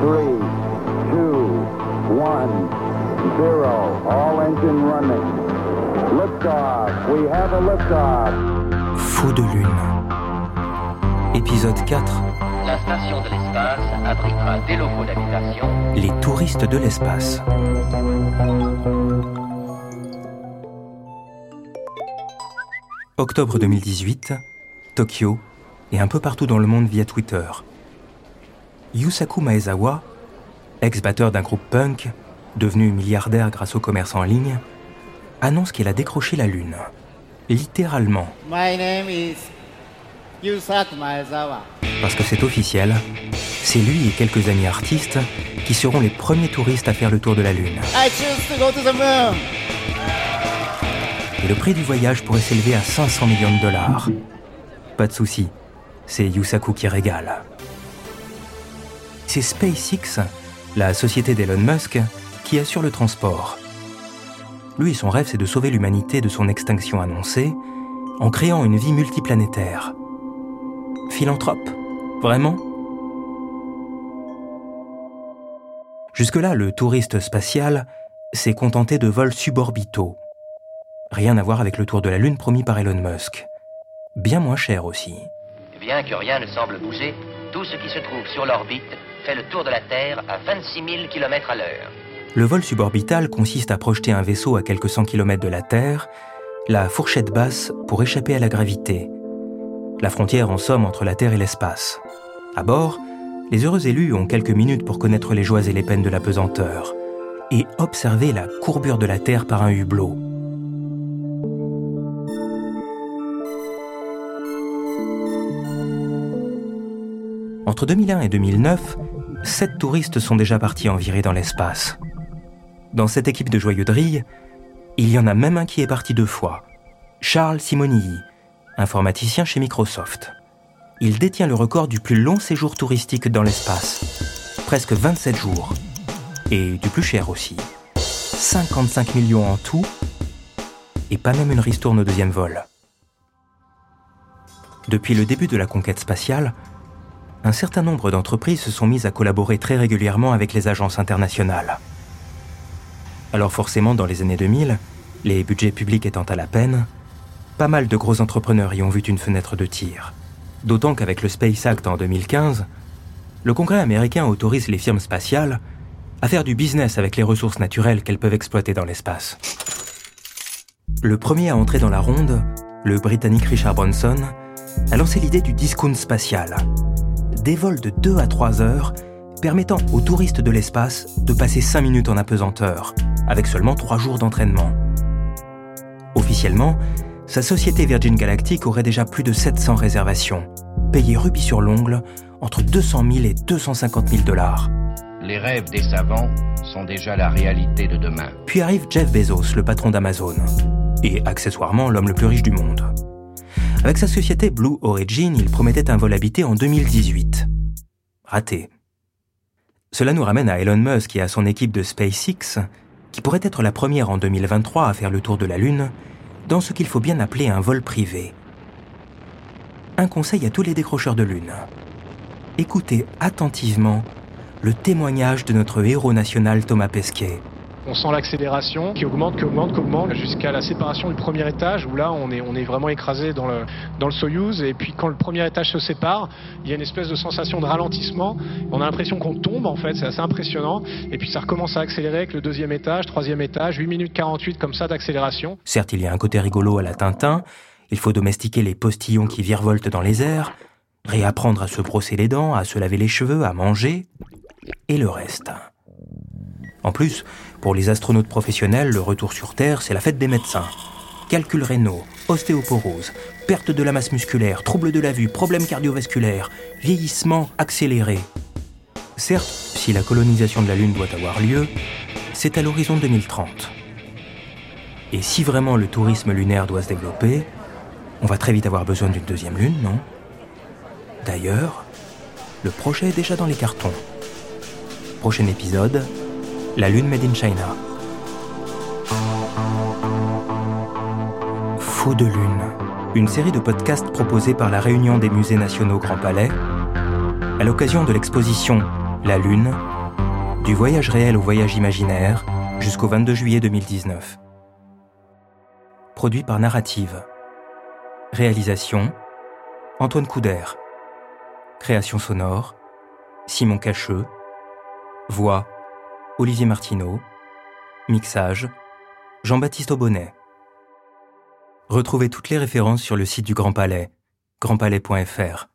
three, two, one, zero. All engine running. Liftoff. We have a liftoff. Faux de lune. Épisode 4. La station de l'espace abritera des locaux d'habitation. Les touristes de l'espace. Octobre 2018, Tokyo et un peu partout dans le monde via Twitter. Yusaku Maezawa, ex-batteur d'un groupe punk, devenu milliardaire grâce au commerce en ligne, annonce qu'il a décroché la Lune. Littéralement. My name is Yusaku Maezawa. Parce que c'est officiel, c'est lui et quelques amis artistes qui seront les premiers touristes à faire le tour de la Lune. I choose to go to the moon. Et le prix du voyage pourrait s'élever à 500 millions de dollars. Pas de souci, c'est Yusaku qui régale. C'est SpaceX, la société d'Elon Musk, qui assure le transport. Lui, son rêve, c'est de sauver l'humanité de son extinction annoncée en créant une vie multiplanétaire. Philanthrope Vraiment? Jusque-là, le touriste spatial s'est contenté de vols suborbitaux. Rien à voir avec le tour de la Lune promis par Elon Musk. Bien moins cher aussi. Bien que rien ne semble bouger, tout ce qui se trouve sur l'orbite le tour de la Terre à 26 000 km à l'heure. Le vol suborbital consiste à projeter un vaisseau à quelques cent kilomètres de la Terre, la fourchette basse pour échapper à la gravité. La frontière en somme entre la Terre et l'espace. À bord, les heureux élus ont quelques minutes pour connaître les joies et les peines de la pesanteur et observer la courbure de la Terre par un hublot. Entre 2001 et 2009, sept touristes sont déjà partis en virée dans l'espace. Dans cette équipe de joyeux drilles, il y en a même un qui est parti deux fois. Charles Simonilli, informaticien chez Microsoft. Il détient le record du plus long séjour touristique dans l'espace. Presque 27 jours. Et du plus cher aussi. 55 millions en tout. Et pas même une ristourne au deuxième vol. Depuis le début de la conquête spatiale, un certain nombre d'entreprises se sont mises à collaborer très régulièrement avec les agences internationales. Alors forcément, dans les années 2000, les budgets publics étant à la peine, pas mal de gros entrepreneurs y ont vu une fenêtre de tir. D'autant qu'avec le Space Act en 2015, le Congrès américain autorise les firmes spatiales à faire du business avec les ressources naturelles qu'elles peuvent exploiter dans l'espace. Le premier à entrer dans la ronde, le Britannique Richard Branson, a lancé l'idée du discount spatial, des vols de 2 à 3 heures permettant aux touristes de l'espace de passer 5 minutes en apesanteur, avec seulement 3 jours d'entraînement. Officiellement, sa société Virgin Galactic aurait déjà plus de 700 réservations, payées rubis sur l'ongle entre 200 000 et 250 000 dollars. Les rêves des savants sont déjà la réalité de demain. Puis arrive Jeff Bezos, le patron d'Amazon, et accessoirement l'homme le plus riche du monde. Avec sa société Blue Origin, il promettait un vol habité en 2018. Raté. Cela nous ramène à Elon Musk et à son équipe de SpaceX, qui pourrait être la première en 2023 à faire le tour de la Lune, dans ce qu'il faut bien appeler un vol privé. Un conseil à tous les décrocheurs de Lune. Écoutez attentivement le témoignage de notre héros national Thomas Pesquet. On sent l'accélération qui augmente, qui augmente, qui augmente jusqu'à la séparation du premier étage où là on est, vraiment écrasé dans le, dans le Soyuz et puis quand le premier étage se sépare, il y a une espèce de sensation de ralentissement. On a l'impression qu'on tombe en fait, c'est assez impressionnant et puis ça recommence à accélérer avec le deuxième étage, troisième étage, 8 minutes 48 comme ça d'accélération. Certes, il y a un côté rigolo à la Tintin, il faut domestiquer les postillons qui virevoltent dans les airs, réapprendre à se brosser les dents, à se laver les cheveux, à manger, et le reste. En plus, pour les astronautes professionnels, le retour sur Terre, c'est la fête des médecins. Calculs rénaux, ostéoporose, perte de la masse musculaire, troubles de la vue, problèmes cardiovasculaires, vieillissement accéléré. Certes, si la colonisation de la Lune doit avoir lieu, c'est à l'horizon 2030. Et si vraiment le tourisme lunaire doit se développer, on va très vite avoir besoin d'une deuxième Lune, non? D'ailleurs, le projet est déjà dans les cartons. Prochain épisode, la Lune Made in China. Faux de Lune, une série de podcasts proposés par la Réunion des musées nationaux Grand Palais à l'occasion de l'exposition La Lune, Du voyage réel au voyage imaginaire jusqu'au 22 juillet 2019. Produit par Narrative. Réalisation Antoine Couder. Création sonore Simon Cacheux. Voix Olivier Martineau. Mixage Jean-Baptiste Aubonnet. Retrouvez toutes les références sur le site du Grand Palais, grandpalais.fr.